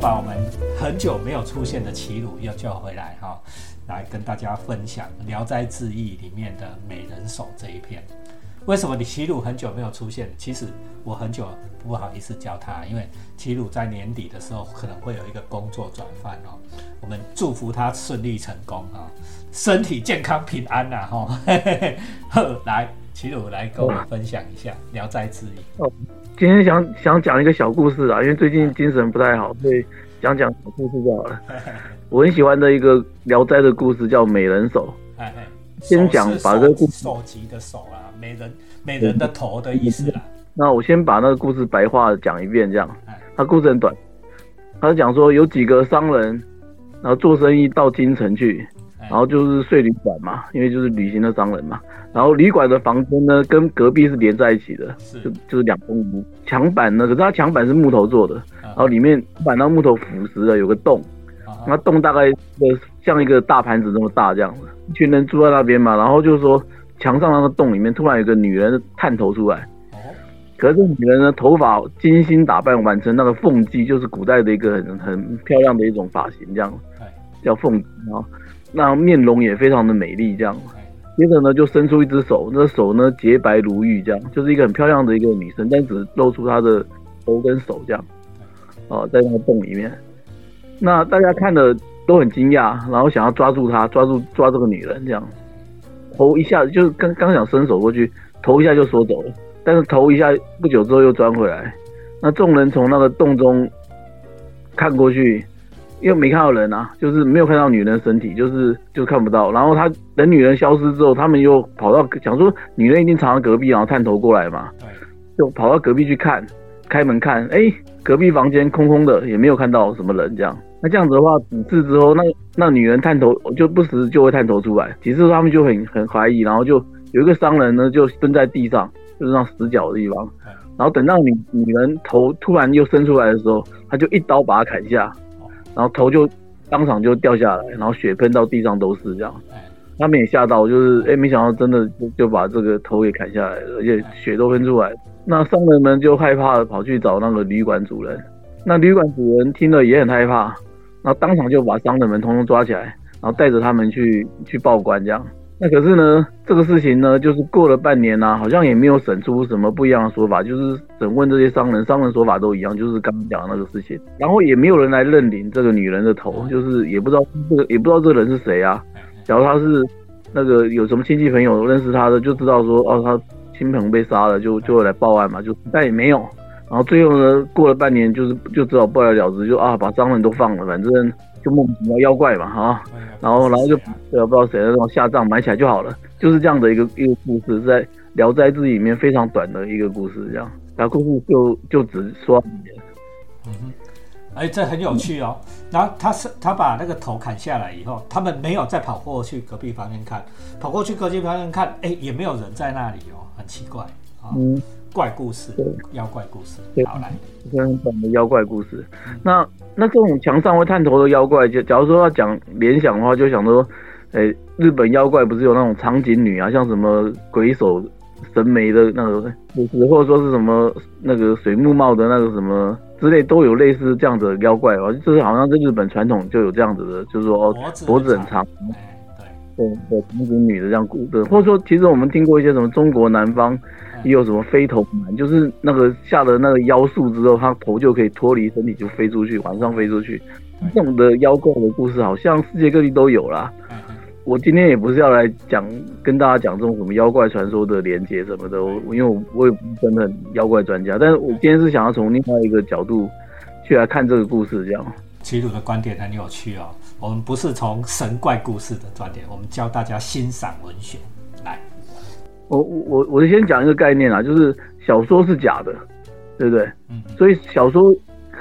把我们很久没有出现的齐鲁又叫回来哈，来跟大家分享《聊斋志异》里面的美人手这一篇。为什么你齐鲁很久没有出现？其实我很久不好意思叫他，因为齐鲁在年底的时候可能会有一个工作转换哦。我们祝福他顺利成功啊，身体健康平安呐哈。来，齐鲁来跟我们分享一下《聊斋志异》。哦，今天想想讲一个小故事啊，因为最近精神不太好，所以讲讲小故事就好了。我很喜欢的一个《聊斋》的故事叫《美人手》。哎哎先讲把这个故事手级的手啊。美人美人的头的意思啦。那我先把那个故事白话讲一遍，这样。他故事很短，他是讲说有几个商人，然后做生意到京城去，然后就是睡旅馆嘛，因为就是旅行的商人嘛。然后旅馆的房间呢，跟隔壁是连在一起的，就就是两栋屋，墙板呢，可是它墙板是木头做的，然后里面板到木头腐蚀了，有个洞，那洞大概呃像一个大盘子那么大这样子，一群人住在那边嘛，然后就是说。墙上那个洞里面突然有个女人探头出来，哦，可是这女人呢，头发精心打扮，完成那个凤髻，就是古代的一个很很漂亮的一种发型，这样，叫凤髻啊。那面容也非常的美丽，这样。接着呢，就伸出一只手，那手呢洁白如玉，这样，就是一个很漂亮的一个女生，但只露出她的头跟手这样，哦，在那个洞里面。那大家看的都很惊讶，然后想要抓住她，抓住抓这个女人这样。头一下就是刚刚想伸手过去，头一下就缩走了。但是头一下不久之后又钻回来。那众人从那个洞中看过去，因为没看到人啊，就是没有看到女人身体，就是就看不到。然后他等女人消失之后，他们又跑到想说女人一定藏在隔壁，然后探头过来嘛，就跑到隔壁去看，开门看，哎，隔壁房间空空的，也没有看到什么人这样。那这样子的话，几次之后，那那女人探头就不时就会探头出来，几次他们就很很怀疑，然后就有一个商人呢就蹲在地上，就是那死角的地方，然后等到女女人头突然又伸出来的时候，他就一刀把她砍下，然后头就当场就掉下来，然后血喷到地上都是这样，他们也吓到，就是哎没想到真的就就把这个头给砍下来了，而且血都喷出来，那商人们就害怕跑去找那个旅馆主人，那旅馆主人听了也很害怕。然后当场就把商人们通通抓起来，然后带着他们去去报官，这样。那可是呢，这个事情呢，就是过了半年呐，好像也没有审出什么不一样的说法，就是审问这些商人，商人说法都一样，就是刚刚讲的那个事情。然后也没有人来认领这个女人的头，就是也不知道这个也不知道这个人是谁啊。假如他是那个有什么亲戚朋友认识他的，就知道说哦，他亲朋被杀了，就就会来报案嘛，就但也没有。然后最后呢，过了半年，就是就只好不了了之，就啊把商人都放了，反正就莫名其妙妖怪嘛哈。然后然后就对不知道谁那种下葬埋起来就好了，就是这样的一个一个故事，在《聊斋志异》里面非常短的一个故事，这样。然后故事就就只说。嗯哼，哎，这很有趣哦。然后他是他把那个头砍下来以后，他们没有再跑过去隔壁房间看，跑过去隔壁房间看，哎，也没有人在那里哦，很奇怪啊。嗯。怪故事，妖怪故事，好来，很短的妖怪故事。那那这种墙上会探头的妖怪，就假如说要讲联想的话，就想说，诶，日本妖怪不是有那种长颈女啊，像什么鬼手神眉的那个或者说是什么那个水木茂的那个什么之类，都有类似这样子的妖怪哦。就是好像在日本传统就有这样子的，就是说哦，脖子很长，对对对，长颈女的这样故事，或者说其实我们听过一些什么中国南方。也有什么飞头男，就是那个下了那个妖术之后，他头就可以脱离身体就飞出去，晚上飞出去。这种的妖怪的故事，好像世界各地都有啦。我今天也不是要来讲跟大家讲这种什么妖怪传说的连接什么的，我因为我我也不是真的妖怪专家，但是我今天是想要从另外一个角度去来看这个故事，这样。齐鲁的观点很有趣哦，我们不是从神怪故事的观点，我们教大家欣赏文学。来我我我我先讲一个概念啊，就是小说是假的，对不对？嗯。所以小说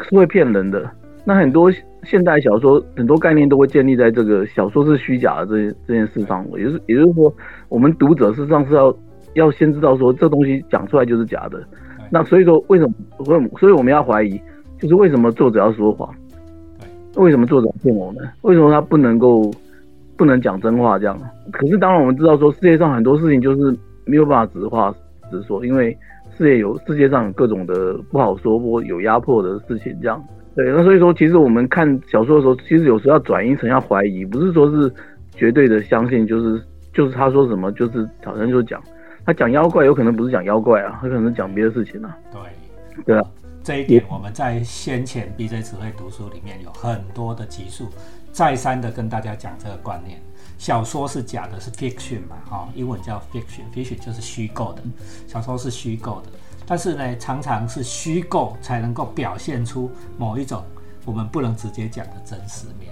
是会骗人的。那很多现代小说很多概念都会建立在这个小说是虚假的这这件事上。也是也就是说，我们读者事实上是要要先知道说这东西讲出来就是假的。那所以说为什么为所以我们要怀疑，就是为什么作者要说谎？为什么作者骗我们？为什么他不能够不能讲真话这样？可是当然我们知道说世界上很多事情就是。没有办法直话直说，因为世界有世界上有各种的不好说或有压迫的事情，这样，对，那所以说，其实我们看小说的时候，其实有时候要转移成要怀疑，不是说是绝对的相信，就是就是他说什么，就是好像就讲他讲妖怪，有可能不是讲妖怪啊，他可能讲别的事情啊。对，对啊，这一点我们在先前 BJ 词汇读书里面有很多的集数，再三的跟大家讲这个观念。小说是假的，是 fiction 嘛，哈，英文叫 fiction，fiction 就是虚构的，小说是虚构的。但是呢，常常是虚构才能够表现出某一种我们不能直接讲的真实面。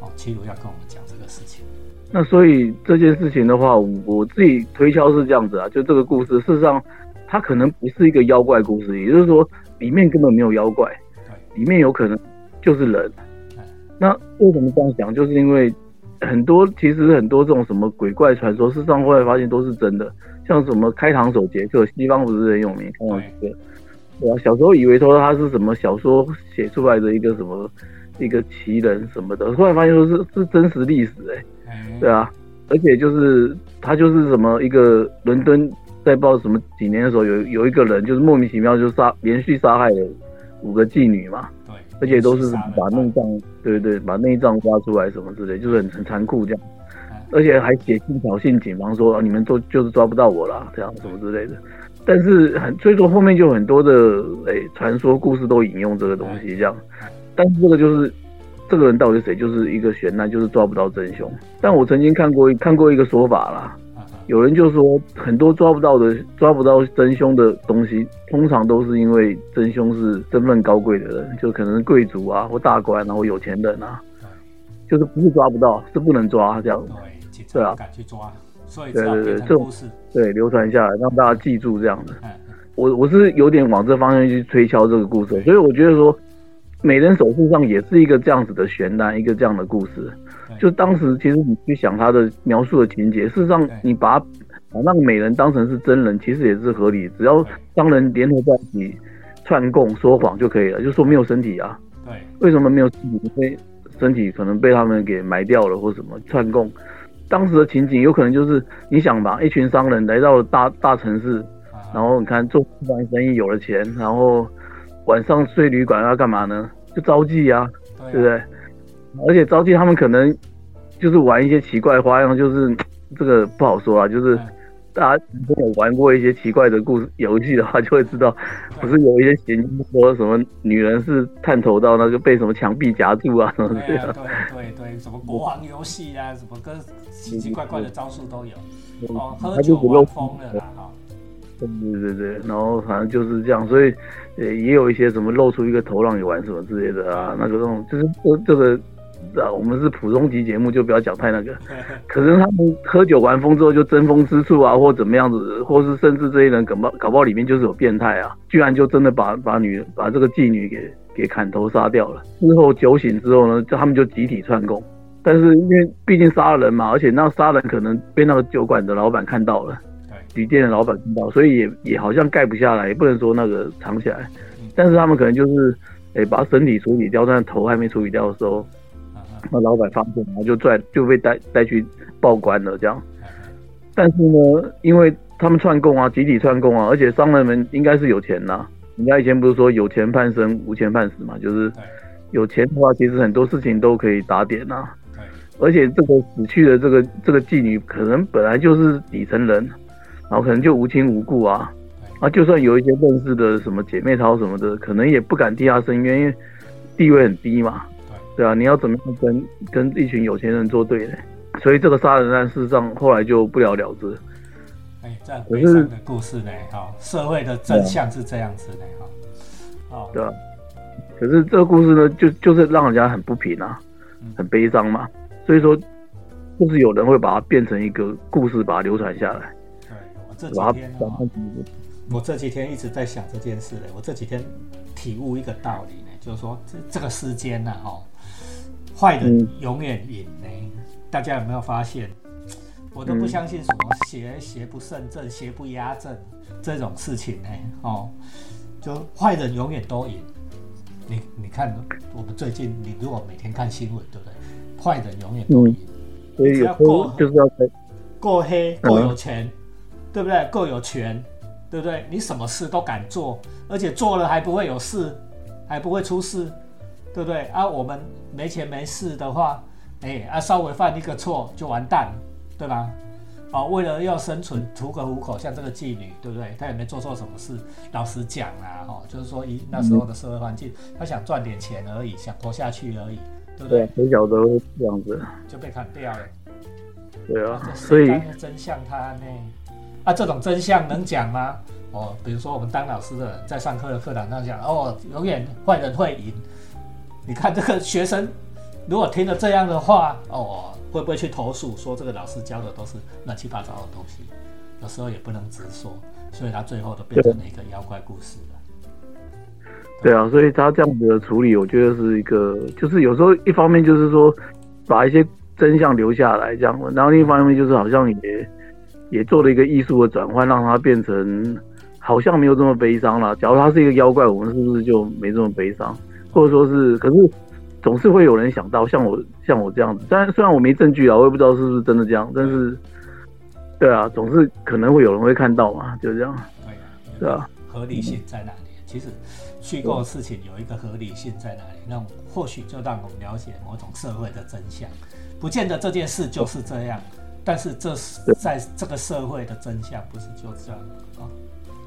哦，齐鲁要跟我们讲这个事情。那所以这件事情的话，我自己推敲是这样子啊，就这个故事，事实上它可能不是一个妖怪故事，也就是说里面根本没有妖怪，里面有可能就是人。那为什么这样讲？就是因为很多其实很多这种什么鬼怪传说，事实上后来发现都是真的。像什么开膛手杰克，西方不是很有名？对，对啊。小时候以为说他是什么小说写出来的一个什么一个奇人什么的，后来发现说是是真实历史哎，对啊。而且就是他就是什么一个伦敦在报什么几年的时候，有有一个人就是莫名其妙就杀连续杀害了五个妓女嘛，对，而且都是把内脏，对对对，把内脏挖出来什么之类，就是很很残酷这样。而且还写信挑衅警方说，你们都就是抓不到我了，这样什么之类的。但是很，所以说后面就很多的诶传说故事都引用这个东西这样。但是这个就是这个人到底谁，就是一个悬案，就是抓不到真凶。但我曾经看过看过一个说法啦，有人就说很多抓不到的抓不到真凶的东西，通常都是因为真凶是身份高贵的人，就可能是贵族啊或大官，然后有钱人啊，就是不是抓不到，是不能抓这样。对啊，敢去抓，所以对对对，这种对流传下来，让大家记住这样的。我我是有点往这方向去推敲这个故事，所以我觉得说，美人手术上也是一个这样子的悬案，一个这样的故事。就当时其实你去想他的描述的情节，事实上你把把那个美人当成是真人，其实也是合理，只要商人联合在一起串供说谎就可以了，就说没有身体啊。对，为什么没有身体？因为身体可能被他们给埋掉了，或什么串供。当时的情景有可能就是你想吧，一群商人来到了大大城市，然后你看做出版生意有了钱，然后晚上睡旅馆要干嘛呢？就招妓啊，对不对？而且招妓他们可能就是玩一些奇怪花样，就是 这个不好说啊，就是。大家如果有玩过一些奇怪的故事游戏的话，就会知道，不是有一些嫌疑说什么女人是探头到那个被什么墙壁夹住啊什么的。对对对，什么国王游戏啊，什么跟奇奇怪怪的招数都有。哦，喝酒玩疯了啦！哈。对对对，然后反正就是这样，所以呃也有一些什么露出一个头让你玩什么之类的啊，那个那种就是这这个。啊，我们是普通级节目，就不要讲太那个。可是他们喝酒玩疯之后就争风吃醋啊，或怎么样子，或是甚至这些人搞不搞不好里面就是有变态啊，居然就真的把把女把这个妓女给给砍头杀掉了。之后酒醒之后呢，就他们就集体串供。但是因为毕竟杀了人嘛，而且那杀人可能被那个酒馆的老板看到了，旅店的老板看到，所以也也好像盖不下来，也不能说那个藏起来。但是他们可能就是诶把身体处理掉，但头还没处理掉的时候。那老板发现，然后就拽就被带带去报官了，这样。但是呢，因为他们串供啊，集体串供啊，而且商人们应该是有钱呐。人家以前不是说有钱判生，无钱判死嘛？就是有钱的话，其实很多事情都可以打点呐。而且这个死去的这个这个妓女，可能本来就是底层人，然后可能就无亲无故啊。啊，就算有一些认识的什么姐妹淘什么的，可能也不敢替她申冤，因为地位很低嘛。对啊，你要怎么样跟跟一群有钱人作对呢？所以这个杀人案事实上后来就不了了之。哎，这样悲伤的故事呢？哈，社会的真相是这样子的哈。哦，对啊。可是这个故事呢，就就是让人家很不平啊，很悲伤嘛。所以说，就是有人会把它变成一个故事，把它流传下来。对，我这几天，我这几天一直在想这件事嘞。我这几天体悟一个道理呢，就是说这这个世间呢，哈。坏人永远赢呢，大家有没有发现？我都不相信什么邪邪不胜正，邪不压正这种事情呢。哦，就坏人永远都赢。你你看，我们最近你如果每天看新闻，对不对？坏人永远都赢。只要够就是要够黑，够有钱，对不对？够有权，对不对？你什么事都敢做，而且做了还不会有事，还不会出事。对不对？啊，我们没钱没势的话，哎啊，稍微犯一个错就完蛋，对吧？哦，为了要生存，图个糊口，像这个妓女，对不对？她也没做错什么事。老实讲啊，哈，就是说一那时候的社会环境，她想赚点钱而已，想活下去而已，对不对？谁晓得这样子就被砍掉了。对啊，所以真相他呢？啊，这种真相能讲吗？哦，比如说我们当老师的人，在上课的课堂上讲，哦，永远坏人会赢。你看这个学生，如果听了这样的话，哦，会不会去投诉说这个老师教的都是乱七八糟的东西？有时候也不能直说，所以他最后都变成了一个妖怪故事了。对啊，所以他这样子的处理，我觉得是一个，就是有时候一方面就是说把一些真相留下来这样，然后另一方面就是好像也也做了一个艺术的转换，让它变成好像没有这么悲伤了。假如他是一个妖怪，我们是不是就没这么悲伤？或者说是，可是总是会有人想到像我像我这样子，但虽然我没证据啊，我也不知道是不是真的这样，但是，对啊，总是可能会有人会看到嘛，就这样。对啊，是啊。合理性在哪里？其实虚构的事情有一个合理性在哪里？那或许就让我们了解某种社会的真相，不见得这件事就是这样，但是这是在这个社会的真相不是就这样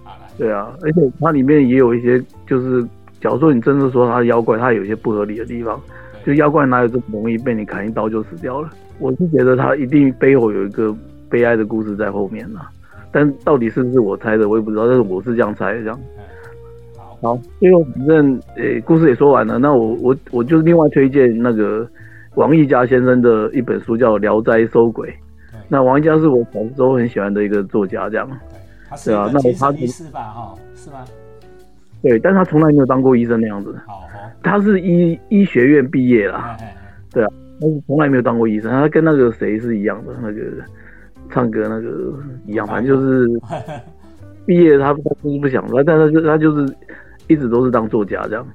啊？对啊，而且它里面也有一些就是。假如说你真的说他妖怪，他有一些不合理的地方，就妖怪哪有这么容易被你砍一刀就死掉了？我是觉得他一定背后有一个悲哀的故事在后面呢。但到底是不是我猜的，我也不知道。但是我是这样猜，这样。好，最后反正诶，故事也说完了。那我我我就是另外推荐那个王毅家先生的一本书，叫《聊斋收鬼》。那王毅家是我小时候很喜欢的一个作家，这样。对啊，那他是吧？哈，是吗？对，但他从来没有当过医生那样子。好，他是医医学院毕业啦。对啊，但是从来没有当过医生。他跟那个谁是一样的，那个唱歌那个一样，反正就是 毕业他他就是不想，但他就他就是一直都是当作家这样。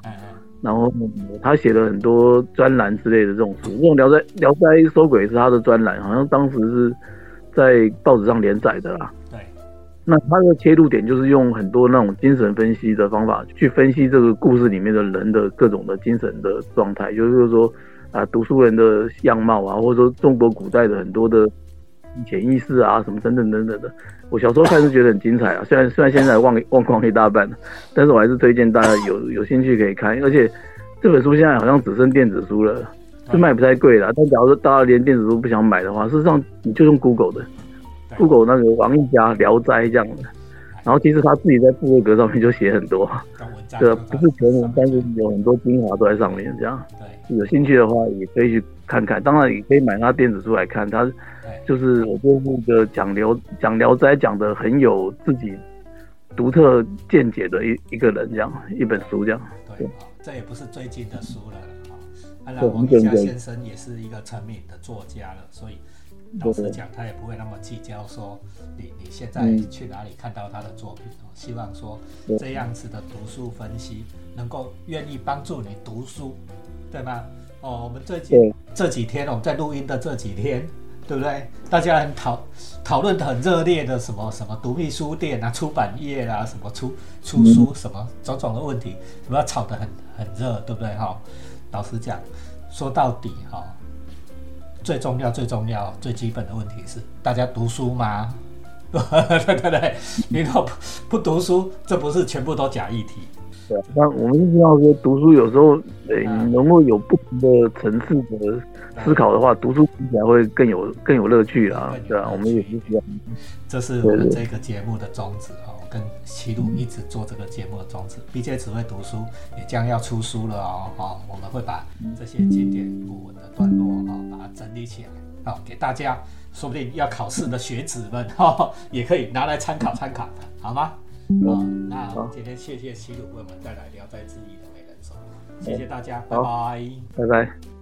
然后他写了很多专栏之类的这种书，这种《聊斋聊斋收鬼》是他的专栏，好像当时是在报纸上连载的啦。那他的切入点就是用很多那种精神分析的方法去分析这个故事里面的人的各种的精神的状态，就是说啊，读书人的样貌啊，或者说中国古代的很多的潜意识啊，什么等等等等的。我小时候看是觉得很精彩啊，虽然虽然现在忘忘光一大半了，但是我还是推荐大家有有兴趣可以看。而且这本书现在好像只剩电子书了，是卖不太贵了。但假如说大家连电子书不想买的话，事实上你就用 Google 的。Google 那个王一家《聊斋》这样的，然后其实他自己在部落格上面就写很多，对，不是全文，但是有很多精华都在上面。这样，对，有兴趣的话也可以去看看。当然也可以买他电子书来看，他就是我觉得那个讲聊讲《聊斋》讲的很有自己独特见解的一一个人，这样一本书这样。对，这也不是最近的书了啊。那王一家先生也是一个成名的作家了，所以。老实讲，他也不会那么计较说你你现在去哪里看到他的作品哦。希望说这样子的读书分析能够愿意帮助你读书，对吗？哦，我们这几这几天我们在录音的这几天，对不对？大家很讨讨论的很热烈的什么什么独立书店啊、出版业啊、什么出出书什么种种的问题，什么吵得很很热，对不对？哈，老实讲，说到底哈。最重要、最重要、最基本的问题是：大家读书吗？对对对，你若不不读书，这不是全部都假议题。对，那我们知道说，读书有时候，诶，能够有不同的层次的思考的话，读书听起来会更有更有乐趣啊。对啊，我们也是需要。这是我们这个节目的宗旨哦，跟齐鲁一直做这个节目的宗旨。B J 只会读书，也将要出书了哦。哈，我们会把这些经典古文的段落啊，把它整理起来，好给大家，说不定要考试的学子们哈，也可以拿来参考参考的，好吗？好，那今天谢谢齐鲁为我们带来《聊斋志异》的美人手，谢谢大家，拜拜，拜拜。